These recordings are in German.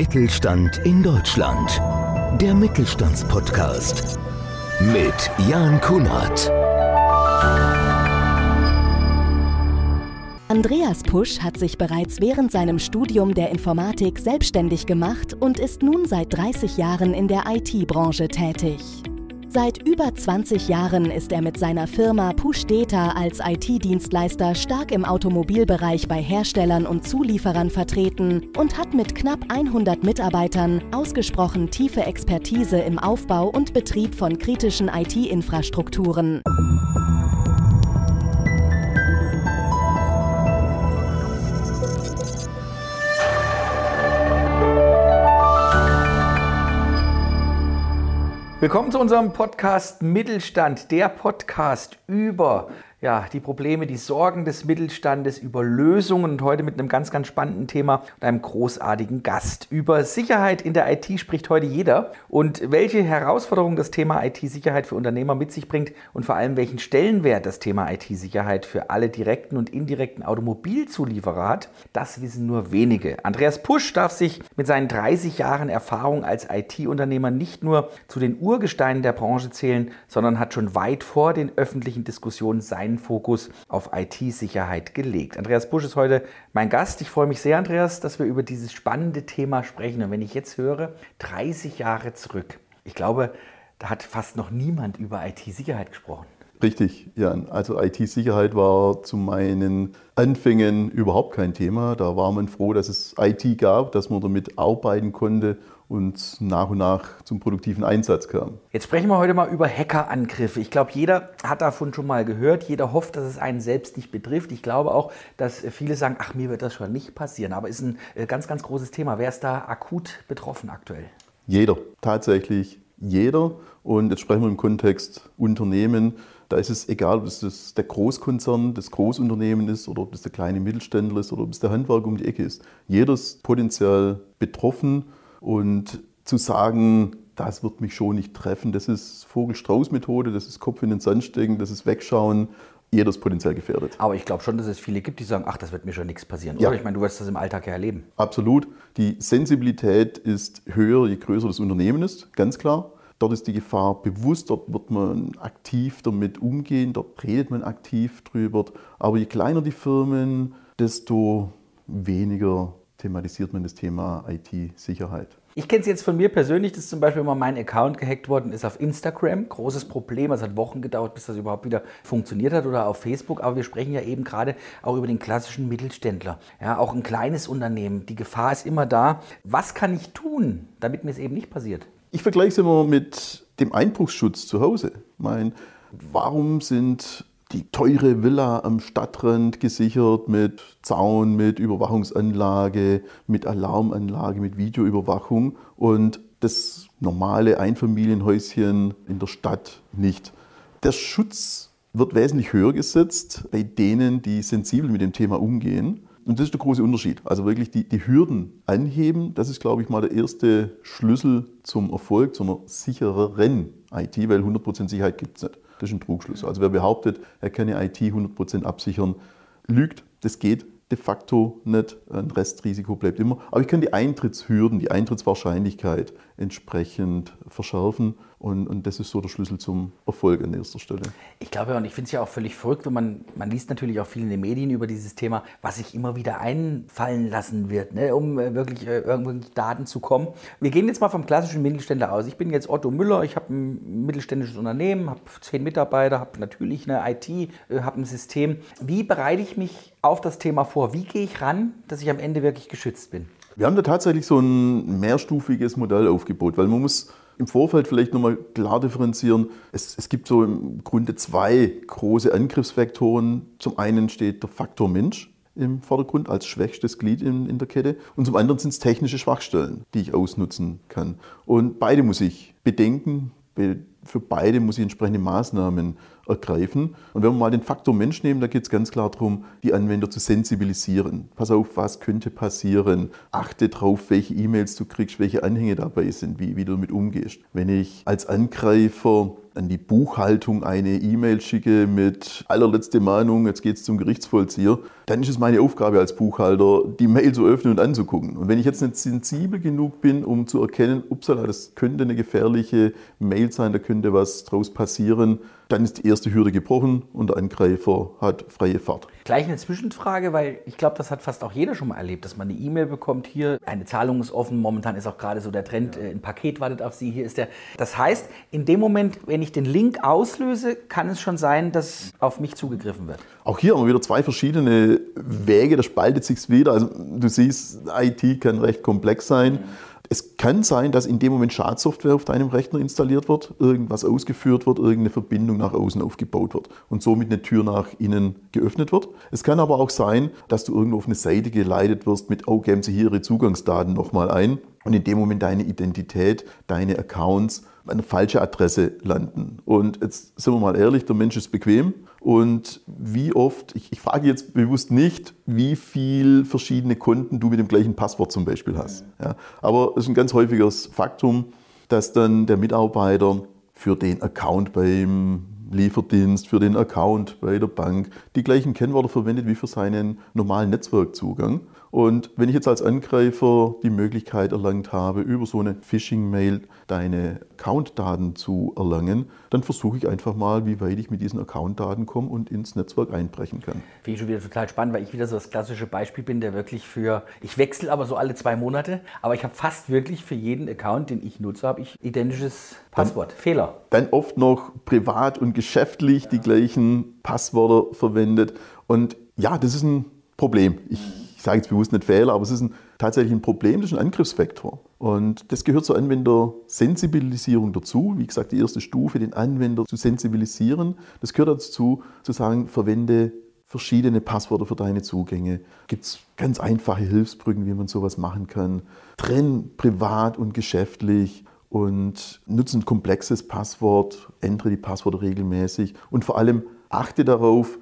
Mittelstand in Deutschland. Der Mittelstandspodcast mit Jan Kunert. Andreas Pusch hat sich bereits während seinem Studium der Informatik selbstständig gemacht und ist nun seit 30 Jahren in der IT-Branche tätig. Seit über 20 Jahren ist er mit seiner Firma Push Data als IT-Dienstleister stark im Automobilbereich bei Herstellern und Zulieferern vertreten und hat mit knapp 100 Mitarbeitern ausgesprochen tiefe Expertise im Aufbau und Betrieb von kritischen IT-Infrastrukturen. Willkommen zu unserem Podcast Mittelstand, der Podcast über ja, die Probleme, die Sorgen des Mittelstandes, über Lösungen und heute mit einem ganz, ganz spannenden Thema und einem großartigen Gast. Über Sicherheit in der IT spricht heute jeder und welche Herausforderungen das Thema IT-Sicherheit für Unternehmer mit sich bringt und vor allem welchen Stellenwert das Thema IT-Sicherheit für alle direkten und indirekten Automobilzulieferer hat, das wissen nur wenige. Andreas Pusch darf sich mit seinen 30 Jahren Erfahrung als IT-Unternehmer nicht nur zu den Urgesteinen der Branche zählen, sondern hat schon weit vor den öffentlichen Diskussionen sein seinen Fokus auf IT-Sicherheit gelegt. Andreas Busch ist heute mein Gast. Ich freue mich sehr, Andreas, dass wir über dieses spannende Thema sprechen. Und wenn ich jetzt höre, 30 Jahre zurück, ich glaube, da hat fast noch niemand über IT-Sicherheit gesprochen. Richtig, Jan. Also IT-Sicherheit war zu meinen Anfängen überhaupt kein Thema. Da war man froh, dass es IT gab, dass man damit arbeiten konnte und nach und nach zum produktiven Einsatz kam. Jetzt sprechen wir heute mal über Hackerangriffe. Ich glaube, jeder hat davon schon mal gehört. Jeder hofft, dass es einen selbst nicht betrifft. Ich glaube auch, dass viele sagen, ach, mir wird das schon nicht passieren. Aber es ist ein äh, ganz, ganz großes Thema. Wer ist da akut betroffen aktuell? Jeder, tatsächlich jeder. Und jetzt sprechen wir im Kontext Unternehmen. Da ist es egal, ob es der Großkonzern, das Großunternehmen ist oder ob es der kleine Mittelständler ist oder ob es der Handwerker um die Ecke ist. Jeder ist potenziell betroffen und zu sagen, das wird mich schon nicht treffen, das ist Vogel-Strauß-Methode, das ist Kopf in den Sand stecken, das ist Wegschauen. Jeder ist potenziell gefährdet. Aber ich glaube schon, dass es viele gibt, die sagen, ach, das wird mir schon nichts passieren. Ja. Oder? Ich meine, du wirst das im Alltag ja erleben. Absolut. Die Sensibilität ist höher, je größer das Unternehmen ist, ganz klar. Dort ist die Gefahr bewusst, dort wird man aktiv damit umgehen, dort redet man aktiv drüber. Aber je kleiner die Firmen, desto weniger thematisiert man das Thema IT-Sicherheit. Ich kenne es jetzt von mir persönlich, dass zum Beispiel mal mein Account gehackt worden ist auf Instagram. Großes Problem. Es hat Wochen gedauert, bis das überhaupt wieder funktioniert hat oder auf Facebook. Aber wir sprechen ja eben gerade auch über den klassischen Mittelständler. Ja, auch ein kleines Unternehmen. Die Gefahr ist immer da. Was kann ich tun, damit mir es eben nicht passiert? Ich vergleiche es immer mit dem Einbruchsschutz zu Hause. Mein, warum sind die teure Villa am Stadtrand gesichert mit Zaun, mit Überwachungsanlage, mit Alarmanlage, mit Videoüberwachung und das normale Einfamilienhäuschen in der Stadt nicht. Der Schutz wird wesentlich höher gesetzt bei denen, die sensibel mit dem Thema umgehen. Und das ist der große Unterschied. Also wirklich die, die Hürden anheben, das ist, glaube ich, mal der erste Schlüssel zum Erfolg, zu einer sichereren IT, weil 100% Sicherheit gibt es nicht. Das ist ein Trugschluss. Also wer behauptet, er kann die IT 100% absichern, lügt. Das geht de facto nicht. Ein Restrisiko bleibt immer. Aber ich kann die Eintrittshürden, die Eintrittswahrscheinlichkeit entsprechend verschärfen. Und, und das ist so der Schlüssel zum Erfolg an erster Stelle. Ich glaube, und ich finde es ja auch völlig verrückt, wenn man, man liest natürlich auch viel in den Medien über dieses Thema, was sich immer wieder einfallen lassen wird, ne, um äh, wirklich äh, irgendwelche Daten zu kommen. Wir gehen jetzt mal vom klassischen Mittelständler aus. Ich bin jetzt Otto Müller, ich habe ein mittelständisches Unternehmen, habe zehn Mitarbeiter, habe natürlich eine IT, äh, habe ein System. Wie bereite ich mich auf das Thema vor? Wie gehe ich ran, dass ich am Ende wirklich geschützt bin? Wir haben da tatsächlich so ein mehrstufiges Modell aufgebaut, weil man muss im Vorfeld vielleicht nochmal klar differenzieren. Es, es, gibt so im Grunde zwei große Angriffsvektoren. Zum einen steht der Faktor Mensch im Vordergrund als schwächstes Glied in, in der Kette und zum anderen sind es technische Schwachstellen, die ich ausnutzen kann. Und beide muss ich bedenken, für beide muss ich entsprechende Maßnahmen ergreifen. Und wenn wir mal den Faktor Mensch nehmen, da geht es ganz klar darum, die Anwender zu sensibilisieren. Pass auf, was könnte passieren? Achte darauf, welche E-Mails du kriegst, welche Anhänge dabei sind, wie, wie du damit umgehst. Wenn ich als Angreifer an die Buchhaltung eine E-Mail schicke mit allerletzte Mahnung, jetzt geht es zum Gerichtsvollzieher, dann ist es meine Aufgabe als Buchhalter, die Mail zu öffnen und anzugucken. Und wenn ich jetzt nicht sensibel genug bin, um zu erkennen, upsala, das könnte eine gefährliche Mail sein, da könnte was draus passieren, dann ist die erste Hürde gebrochen und der Angreifer hat freie Fahrt. Gleich eine Zwischenfrage, weil ich glaube, das hat fast auch jeder schon mal erlebt, dass man eine E-Mail bekommt, hier eine Zahlung ist offen, momentan ist auch gerade so der Trend, ja. Äh, ein Paket wartet auf Sie, hier ist der. Das heißt, in dem Moment, wenn ich den Link auslöse, kann es schon sein, dass auf mich zugegriffen wird. Auch hier haben wir wieder zwei verschiedene Wege, da spaltet sich wieder. Also du siehst, IT kann recht komplex sein. Mhm. Es kann sein, dass in dem Moment Schadsoftware auf deinem Rechner installiert wird, irgendwas ausgeführt wird, irgendeine Verbindung nach außen aufgebaut wird und somit eine Tür nach innen geöffnet wird. Es kann aber auch sein, dass du irgendwo auf eine Seite geleitet wirst mit, oh, geben Sie hier Ihre Zugangsdaten nochmal ein und in dem Moment deine Identität, deine Accounts eine falsche Adresse landen. Und jetzt sind wir mal ehrlich, der Mensch ist bequem. Und wie oft, ich, ich frage jetzt bewusst nicht, wie viel verschiedene Konten du mit dem gleichen Passwort zum Beispiel hast. Ja, aber es ist ein ganz häufiges Faktum, dass dann der Mitarbeiter für den Account beim Lieferdienst, für den Account bei der Bank die gleichen Kennwörter verwendet wie für seinen normalen Netzwerkzugang. Und wenn ich jetzt als Angreifer die Möglichkeit erlangt habe, über so eine Phishing-Mail deine Account-Daten zu erlangen, dann versuche ich einfach mal, wie weit ich mit diesen Account-Daten komme und ins Netzwerk einbrechen kann. Finde ich schon wieder total spannend, weil ich wieder so das klassische Beispiel bin, der wirklich für, ich wechsle aber so alle zwei Monate, aber ich habe fast wirklich für jeden Account, den ich nutze, habe ich identisches Passwort. Dann, Fehler. Dann oft noch privat und geschäftlich ja. die gleichen Passwörter verwendet. Und ja, das ist ein Problem. Ich ich sage jetzt bewusst nicht Fehler, aber es ist ein, tatsächlich ein Problem, das ist ein Angriffsvektor. Und das gehört zur Anwendersensibilisierung dazu. Wie gesagt, die erste Stufe, den Anwender zu sensibilisieren. Das gehört dazu, zu sagen, verwende verschiedene Passwörter für deine Zugänge. Gibt es ganz einfache Hilfsbrücken, wie man sowas machen kann. Trenn privat und geschäftlich und nutze ein komplexes Passwort, ändere die Passwörter regelmäßig und vor allem achte darauf,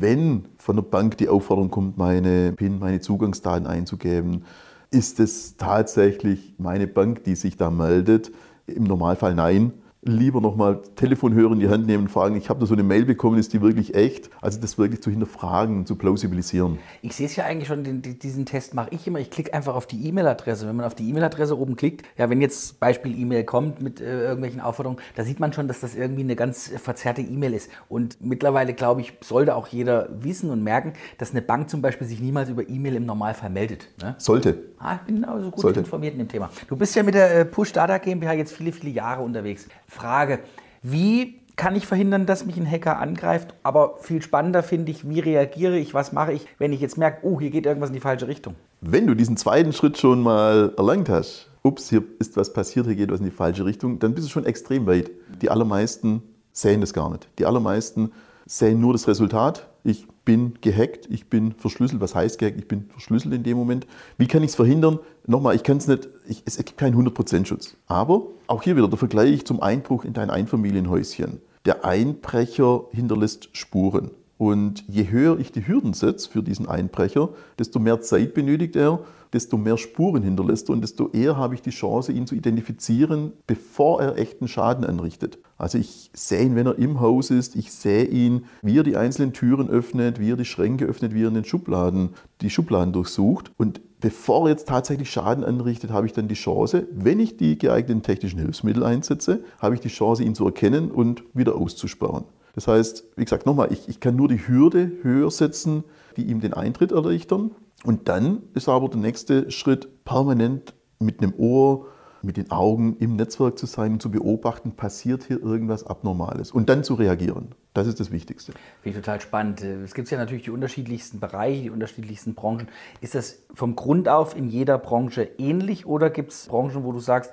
wenn von der Bank die Aufforderung kommt, meine PIN, meine Zugangsdaten einzugeben, ist es tatsächlich meine Bank, die sich da meldet? Im Normalfall nein lieber nochmal Telefonhörer in die Hand nehmen und fragen, ich habe da so eine Mail bekommen, ist die wirklich echt? Also das wirklich zu hinterfragen, zu plausibilisieren. Ich sehe es ja eigentlich schon, den, diesen Test mache ich immer. Ich klicke einfach auf die E-Mail-Adresse. Wenn man auf die E-Mail-Adresse oben klickt, ja, wenn jetzt Beispiel E-Mail kommt mit äh, irgendwelchen Aufforderungen, da sieht man schon, dass das irgendwie eine ganz verzerrte E-Mail ist. Und mittlerweile, glaube ich, sollte auch jeder wissen und merken, dass eine Bank zum Beispiel sich niemals über E-Mail im Normalfall meldet. Ne? Sollte. Ah, ich bin also gut Sollte. informiert in dem Thema. Du bist ja mit der äh, Push Data GmbH jetzt viele, viele Jahre unterwegs. Frage, wie kann ich verhindern, dass mich ein Hacker angreift? Aber viel spannender finde ich, wie reagiere ich, was mache ich, wenn ich jetzt merke, oh, hier geht irgendwas in die falsche Richtung. Wenn du diesen zweiten Schritt schon mal erlangt hast, ups, hier ist was passiert, hier geht was in die falsche Richtung, dann bist du schon extrem weit. Die allermeisten sehen das gar nicht. Die allermeisten sehen nur das Resultat. Ich bin gehackt, ich bin verschlüsselt. Was heißt gehackt? Ich bin verschlüsselt in dem Moment. Wie kann ich es verhindern? Nochmal, ich kann es nicht, ich, es gibt keinen 100% Schutz. Aber auch hier wieder der Vergleich zum Einbruch in dein Einfamilienhäuschen. Der Einbrecher hinterlässt Spuren. Und je höher ich die Hürden setze für diesen Einbrecher, desto mehr Zeit benötigt er, desto mehr Spuren hinterlässt er und desto eher habe ich die Chance, ihn zu identifizieren, bevor er echten Schaden anrichtet. Also ich sehe ihn, wenn er im Haus ist, ich sehe ihn, wie er die einzelnen Türen öffnet, wie er die Schränke öffnet, wie er in den Schubladen die Schubladen durchsucht. Und bevor er jetzt tatsächlich Schaden anrichtet, habe ich dann die Chance, wenn ich die geeigneten technischen Hilfsmittel einsetze, habe ich die Chance, ihn zu erkennen und wieder auszusperren. Das heißt, wie gesagt, nochmal, ich, ich kann nur die Hürde höher setzen, die ihm den Eintritt erleichtern. Und dann ist aber der nächste Schritt, permanent mit einem Ohr, mit den Augen im Netzwerk zu sein und zu beobachten, passiert hier irgendwas Abnormales und dann zu reagieren. Das ist das Wichtigste. Finde ich total spannend. Es gibt ja natürlich die unterschiedlichsten Bereiche, die unterschiedlichsten Branchen. Ist das vom Grund auf in jeder Branche ähnlich oder gibt es Branchen, wo du sagst,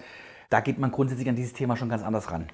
da geht man grundsätzlich an dieses Thema schon ganz anders ran?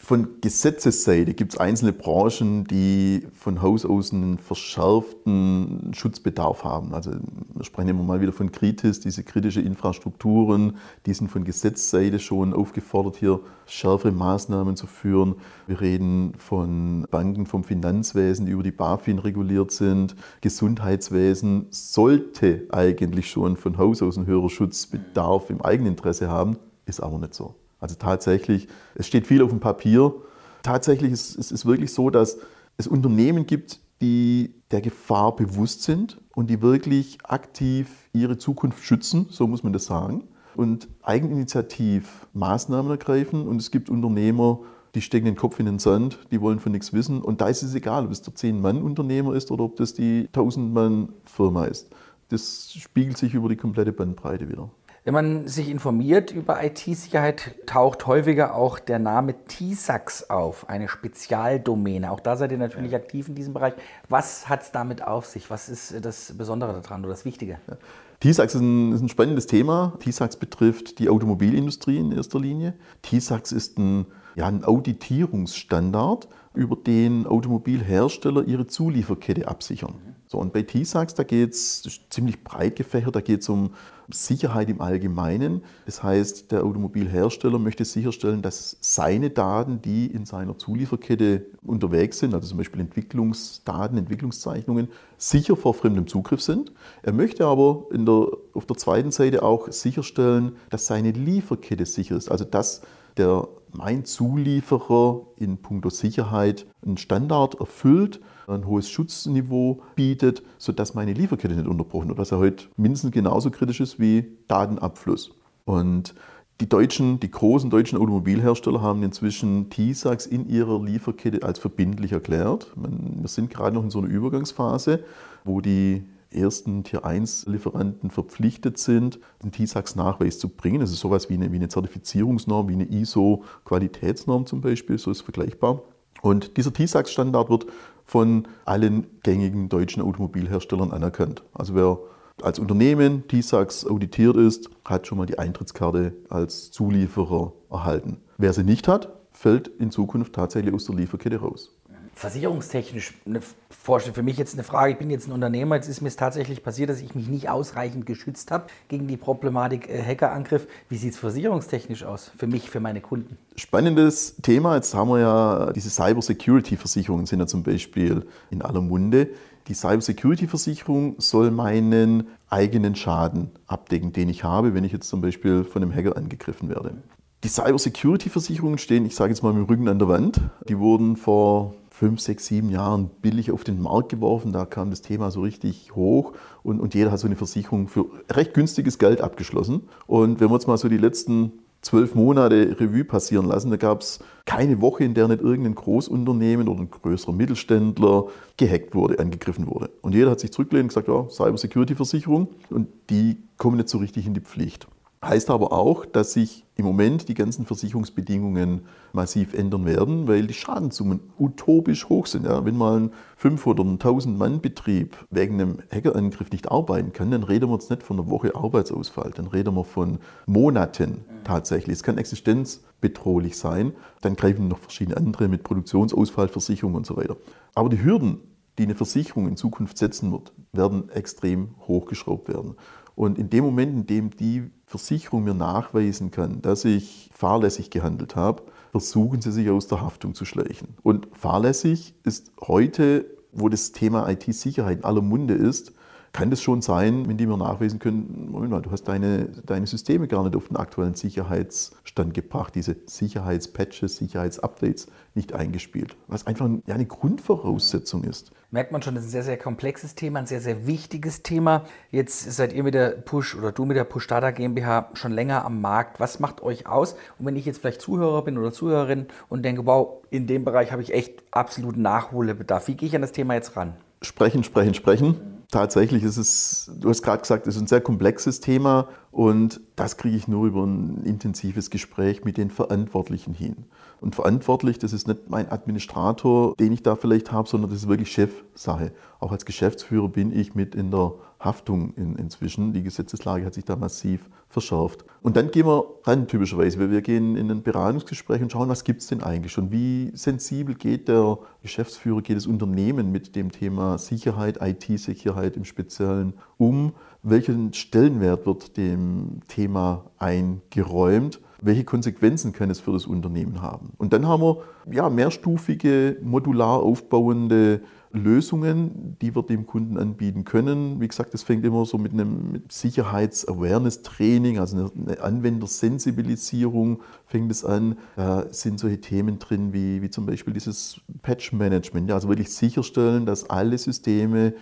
Von Gesetzesseite gibt es einzelne Branchen, die von Haus aus einen verschärften Schutzbedarf haben. Also wir sprechen immer mal wieder von Kritis, diese kritische Infrastrukturen, die sind von Gesetzesseite schon aufgefordert, hier schärfere Maßnahmen zu führen. Wir reden von Banken, vom Finanzwesen, die über die BaFin reguliert sind. Gesundheitswesen sollte eigentlich schon von Haus aus einen höheren Schutzbedarf im Eigeninteresse haben, ist aber nicht so. Also tatsächlich, es steht viel auf dem Papier. Tatsächlich ist es wirklich so, dass es Unternehmen gibt, die der Gefahr bewusst sind und die wirklich aktiv ihre Zukunft schützen, so muss man das sagen, und eigeninitiativ Maßnahmen ergreifen. Und es gibt Unternehmer, die stecken den Kopf in den Sand, die wollen von nichts wissen. Und da ist es egal, ob es der 10-Mann-Unternehmer ist oder ob das die 1000-Mann-Firma ist. Das spiegelt sich über die komplette Bandbreite wieder. Wenn man sich informiert über IT-Sicherheit, taucht häufiger auch der Name TISAX auf, eine Spezialdomäne. Auch da seid ihr natürlich ja. aktiv in diesem Bereich. Was hat es damit auf sich? Was ist das Besondere daran oder das Wichtige? Ja. TISAX ist ein, ist ein, spannendes Thema. TISAX betrifft die Automobilindustrie in erster Linie. TISAX ist ein, ja, ein Auditierungsstandard, über den Automobilhersteller ihre Zulieferkette absichern. So, und bei TISAX, da geht es ziemlich breit gefächert, da geht es um Sicherheit im Allgemeinen. Das heißt, der Automobilhersteller möchte sicherstellen, dass seine Daten, die in seiner Zulieferkette unterwegs sind, also zum Beispiel Entwicklungsdaten, Entwicklungszeichnungen, sicher vor fremdem Zugriff sind. Er möchte aber der, auf der zweiten Seite auch sicherstellen, dass seine Lieferkette sicher ist, also dass der mein Zulieferer in puncto Sicherheit einen Standard erfüllt, ein hohes Schutzniveau bietet, sodass meine Lieferkette nicht unterbrochen wird, was ja heute mindestens genauso kritisch ist wie Datenabfluss. Und die deutschen, die großen deutschen Automobilhersteller haben inzwischen TISAX in ihrer Lieferkette als verbindlich erklärt. Wir sind gerade noch in so einer Übergangsphase, wo die ersten Tier 1 Lieferanten verpflichtet sind, den TISAX-Nachweis zu bringen. Das ist sowas wie eine, wie eine Zertifizierungsnorm, wie eine ISO-Qualitätsnorm zum Beispiel, so ist vergleichbar. Und dieser TISAX-Standard wird von allen gängigen deutschen Automobilherstellern anerkannt. Also wer als Unternehmen TISAX auditiert ist, hat schon mal die Eintrittskarte als Zulieferer erhalten. Wer sie nicht hat, fällt in Zukunft tatsächlich aus der Lieferkette raus versicherungstechnisch eine Vorstellung. Für mich jetzt eine Frage, ich bin jetzt ein Unternehmer, jetzt ist mir es tatsächlich passiert, dass ich mich nicht ausreichend geschützt habe gegen die Problematik äh, Hackerangriff. Wie sieht es versicherungstechnisch aus für mich, für meine Kunden? Spannendes Thema. Jetzt haben wir ja diese Cyber-Security-Versicherungen sind ja zum Beispiel in aller Munde. Die Cyber-Security-Versicherung soll meinen eigenen Schaden abdecken, den ich habe, wenn ich jetzt zum Beispiel von einem Hacker angegriffen werde. Die Cyber-Security-Versicherungen stehen, ich sage jetzt mal, mit dem Rücken an der Wand. Die wurden vor fünf, sechs, sieben Jahren billig auf den Markt geworfen. Da kam das Thema so richtig hoch und, und jeder hat so eine Versicherung für recht günstiges Geld abgeschlossen. Und wenn wir uns mal so die letzten zwölf Monate Revue passieren lassen, da gab es keine Woche, in der nicht irgendein Großunternehmen oder ein größerer Mittelständler gehackt wurde, angegriffen wurde. Und jeder hat sich zurückgelehnt und gesagt, ja, Cyber-Security-Versicherung und die kommen nicht so richtig in die Pflicht. Heißt aber auch, dass sich im Moment die ganzen Versicherungsbedingungen massiv ändern werden, weil die Schadenssummen utopisch hoch sind. Ja, wenn mal ein 500 oder 1000 Mann Betrieb wegen einem Hackerangriff nicht arbeiten kann, dann reden wir jetzt nicht von einer Woche Arbeitsausfall, dann reden wir von Monaten tatsächlich. Es kann existenzbedrohlich sein. Dann greifen noch verschiedene andere mit Produktionsausfallversicherung und so weiter. Aber die Hürden, die eine Versicherung in Zukunft setzen wird, werden extrem hochgeschraubt werden. Und in dem Moment, in dem die Versicherung mir nachweisen kann, dass ich fahrlässig gehandelt habe, versuchen sie sich aus der Haftung zu schleichen. Und fahrlässig ist heute, wo das Thema IT-Sicherheit in aller Munde ist, kann das schon sein, wenn die mir nachweisen können, Moment mal, du hast deine, deine Systeme gar nicht auf den aktuellen Sicherheitsstand gebracht, diese Sicherheitspatches, Sicherheitsupdates nicht eingespielt, was einfach ja, eine Grundvoraussetzung ist. Merkt man schon, das ist ein sehr, sehr komplexes Thema, ein sehr, sehr wichtiges Thema. Jetzt seid ihr mit der Push oder du mit der Push Data GmbH schon länger am Markt. Was macht euch aus? Und wenn ich jetzt vielleicht Zuhörer bin oder Zuhörerin und denke, wow, in dem Bereich habe ich echt absoluten Nachholbedarf, wie gehe ich an das Thema jetzt ran? Sprechen, sprechen, sprechen tatsächlich ist es, du hast gerade gesagt, es ist ein sehr komplexes Thema und das kriege ich nur über ein intensives Gespräch mit den Verantwortlichen hin. Und verantwortlich, das ist nicht mein Administrator, den ich da vielleicht habe, sondern das ist wirklich Chefsache. Auch als Geschäftsführer bin ich mit in der Haftung in, inzwischen. Die Gesetzeslage hat sich da massiv verschärft. Und dann gehen wir ran, typischerweise. Wir, wir gehen in ein Beratungsgespräch und schauen, was gibt es denn eigentlich schon? Wie sensibel geht der Geschäftsführer, geht das Unternehmen mit dem Thema Sicherheit, IT-Sicherheit im Speziellen um? Welchen Stellenwert wird dem Thema eingeräumt? welche Konsequenzen kann es für das Unternehmen haben. Und dann haben wir ja, mehrstufige, modular aufbauende Lösungen, die wir dem Kunden anbieten können. Wie gesagt, das fängt immer so mit einem Sicherheits-Awareness-Training, also eine Anwendersensibilisierung fängt es an. Da sind solche Themen drin wie, wie zum Beispiel dieses Patch-Management, ja, also wirklich sicherstellen, dass alle Systeme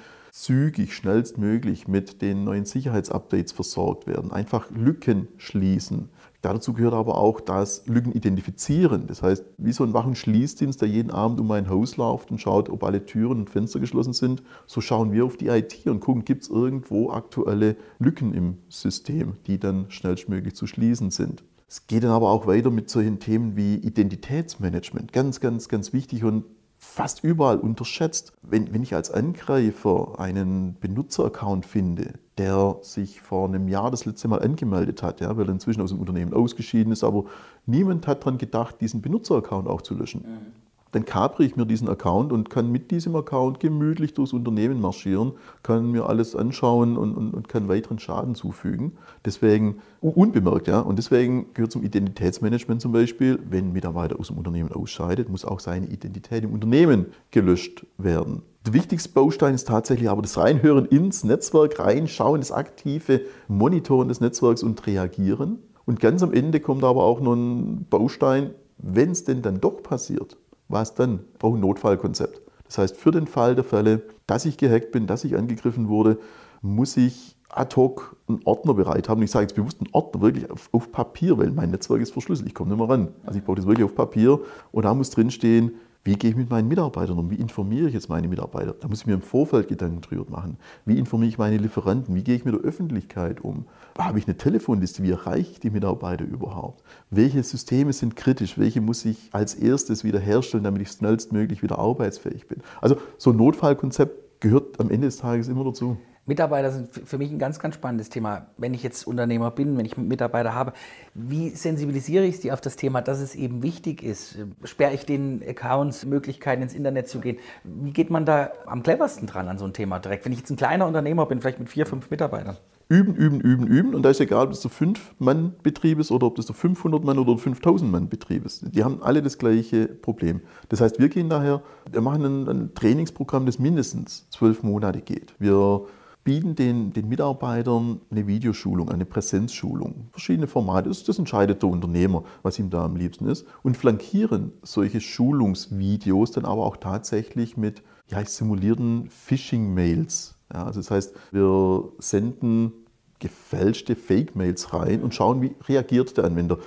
zügig, schnellstmöglich mit den neuen Sicherheitsupdates versorgt werden. Einfach Lücken schließen. Dazu gehört aber auch das Lücken identifizieren. Das heißt, wie so ein Wachenschließdienst, der jeden Abend um ein Haus läuft und schaut, ob alle Türen und Fenster geschlossen sind, so schauen wir auf die IT und gucken, gibt es irgendwo aktuelle Lücken im System, die dann schnellstmöglich zu schließen sind. Es geht dann aber auch weiter mit solchen Themen wie Identitätsmanagement. Ganz, ganz, ganz wichtig und fast überall unterschätzt. Wenn, wenn ich als Angreifer einen Benutzeraccount finde, der sich vor einem Jahr das letzte Mal angemeldet hat, ja, weil er inzwischen aus dem Unternehmen ausgeschieden ist, aber niemand hat daran gedacht, diesen Benutzeraccount auch zu löschen. Mhm dann kapere ich mir diesen Account und kann mit diesem Account gemütlich durchs Unternehmen marschieren, kann mir alles anschauen und, und, und kann weiteren Schaden zufügen. Deswegen unbemerkt, ja. Und deswegen gehört zum Identitätsmanagement zum Beispiel, wenn ein Mitarbeiter aus dem Unternehmen ausscheidet, muss auch seine Identität im Unternehmen gelöscht werden. Der wichtigste Baustein ist tatsächlich aber das Reinhören ins Netzwerk, reinschauen, das aktive Monitoren des Netzwerks und reagieren. Und ganz am Ende kommt aber auch noch ein Baustein, wenn es denn dann doch passiert, was dann? Ich brauche ein Notfallkonzept. Das heißt, für den Fall der Fälle, dass ich gehackt bin, dass ich angegriffen wurde, muss ich ad hoc einen Ordner bereit haben. Ich sage jetzt bewusst einen Ordner wirklich auf, auf Papier, weil mein Netzwerk ist verschlüsselt. Ich komme nicht mehr ran. Also ich brauche das wirklich auf Papier und da muss drinstehen, wie gehe ich mit meinen Mitarbeitern um? Wie informiere ich jetzt meine Mitarbeiter? Da muss ich mir im Vorfeld Gedanken drüber machen. Wie informiere ich meine Lieferanten? Wie gehe ich mit der Öffentlichkeit um? Habe ich eine Telefonliste? Wie erreiche ich die Mitarbeiter überhaupt? Welche Systeme sind kritisch? Welche muss ich als erstes wieder herstellen, damit ich schnellstmöglich wieder arbeitsfähig bin? Also so ein Notfallkonzept gehört am Ende des Tages immer dazu. Mitarbeiter sind für mich ein ganz, ganz spannendes Thema. Wenn ich jetzt Unternehmer bin, wenn ich Mitarbeiter habe, wie sensibilisiere ich sie auf das Thema, dass es eben wichtig ist? Sperre ich den Accounts Möglichkeiten ins Internet zu gehen? Wie geht man da am cleversten dran an so ein Thema direkt? Wenn ich jetzt ein kleiner Unternehmer bin, vielleicht mit vier, fünf Mitarbeitern. Üben, üben, üben, üben. Und da ist egal, ob das der 5-Mann-Betrieb ist oder ob das der 500-Mann- oder 5000-Mann-Betrieb ist. Die haben alle das gleiche Problem. Das heißt, wir gehen daher, wir machen ein, ein Trainingsprogramm, das mindestens zwölf Monate geht. Wir bieten den, den Mitarbeitern eine Videoschulung, eine Präsenzschulung, verschiedene Formate. Das, das entscheidet der Unternehmer, was ihm da am liebsten ist. Und flankieren solche Schulungsvideos dann aber auch tatsächlich mit ja, simulierten Phishing-Mails. Ja, also das heißt, wir senden gefälschte Fake-Mails rein und schauen, wie reagiert der Anwender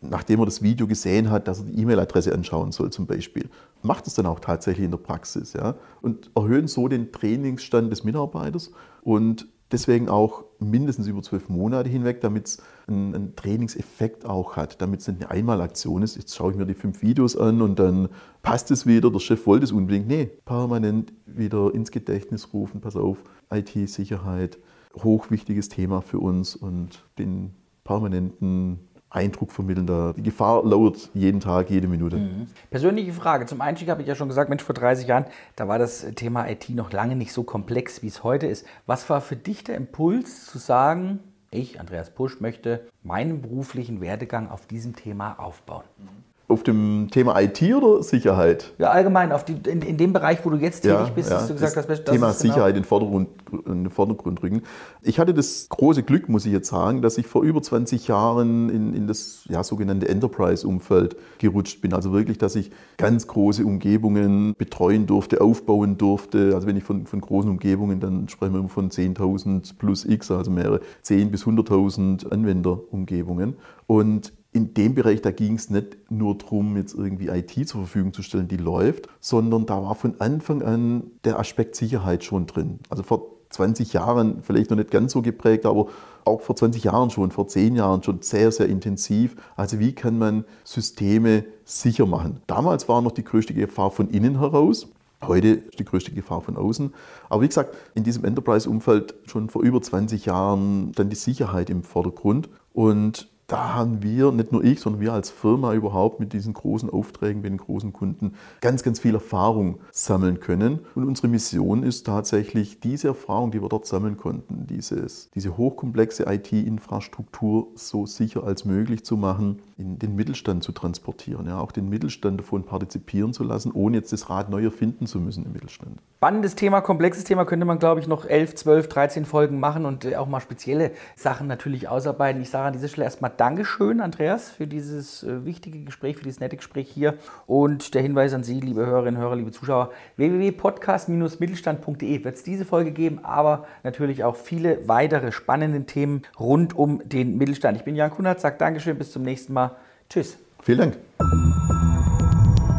nachdem er das Video gesehen hat, dass er die E-Mail-Adresse anschauen soll zum Beispiel. Macht es dann auch tatsächlich in der Praxis ja? und erhöhen so den Trainingsstand des Mitarbeiters und deswegen auch mindestens über zwölf Monate hinweg, damit es einen, einen, Trainingseffekt auch hat, damit es nicht eine Einmalaktion ist. Jetzt schaue ich mir die fünf Videos an und dann passt es wieder, der Chef wollte es unbedingt. Nee, permanent wieder ins Gedächtnis rufen, pass auf, IT-Sicherheit, hochwichtiges Thema für uns und den permanenten Eindruck vermittelnder. Die Gefahr lauert jeden Tag, jede Minute. Mhm. Persönliche Frage. Zum Einstieg habe ich ja schon gesagt, Mensch, vor 30 Jahren, da war das Thema IT noch lange nicht so komplex, wie es heute ist. Was war für dich der Impuls zu sagen, ich, Andreas Pusch, möchte meinen beruflichen Werdegang auf diesem Thema aufbauen? Mhm. Auf dem Thema IT oder Sicherheit? Ja, allgemein, auf die, in, in dem Bereich, wo du jetzt tätig ja, bist, ja, hast du gesagt, das, das Thema das genau Sicherheit genau. in, Vordergrund, in den Vordergrund rücken. Ich hatte das große Glück, muss ich jetzt sagen, dass ich vor über 20 Jahren in, in das ja, sogenannte Enterprise-Umfeld gerutscht bin. Also wirklich, dass ich ganz große Umgebungen betreuen durfte, aufbauen durfte. Also wenn ich von, von großen Umgebungen, dann sprechen wir von 10.000 plus X, also mehrere 10.000 bis 100.000 Anwenderumgebungen. Und in dem Bereich, da ging es nicht nur darum, jetzt irgendwie IT zur Verfügung zu stellen, die läuft, sondern da war von Anfang an der Aspekt Sicherheit schon drin. Also vor 20 Jahren vielleicht noch nicht ganz so geprägt, aber auch vor 20 Jahren schon, vor 10 Jahren schon sehr, sehr intensiv. Also wie kann man Systeme sicher machen? Damals war noch die größte Gefahr von innen heraus. Heute ist die größte Gefahr von außen. Aber wie gesagt, in diesem Enterprise-Umfeld schon vor über 20 Jahren dann die Sicherheit im Vordergrund. Und da haben wir, nicht nur ich, sondern wir als Firma überhaupt mit diesen großen Aufträgen, mit den großen Kunden ganz, ganz viel Erfahrung sammeln können. Und unsere Mission ist tatsächlich, diese Erfahrung, die wir dort sammeln konnten, dieses, diese hochkomplexe IT-Infrastruktur so sicher als möglich zu machen, in den Mittelstand zu transportieren, ja, auch den Mittelstand davon partizipieren zu lassen, ohne jetzt das Rad neu erfinden zu müssen im Mittelstand. Spannendes Thema, komplexes Thema, könnte man, glaube ich, noch 11, 12, 13 Folgen machen und äh, auch mal spezielle Sachen natürlich ausarbeiten. Ich sage an dieser Stelle erstmal Dankeschön, Andreas, für dieses äh, wichtige Gespräch, für dieses nette Gespräch hier. Und der Hinweis an Sie, liebe Hörerinnen, Hörer, liebe Zuschauer, www.podcast-mittelstand.de wird es diese Folge geben, aber natürlich auch viele weitere spannende Themen rund um den Mittelstand. Ich bin Jan Kunert, sage Dankeschön, bis zum nächsten Mal. Tschüss. Vielen Dank.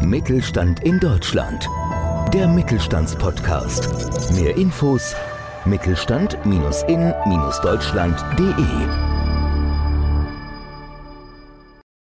Mittelstand in Deutschland. Der Mittelstandspodcast. Mehr Infos mittelstand-in-deutschland.de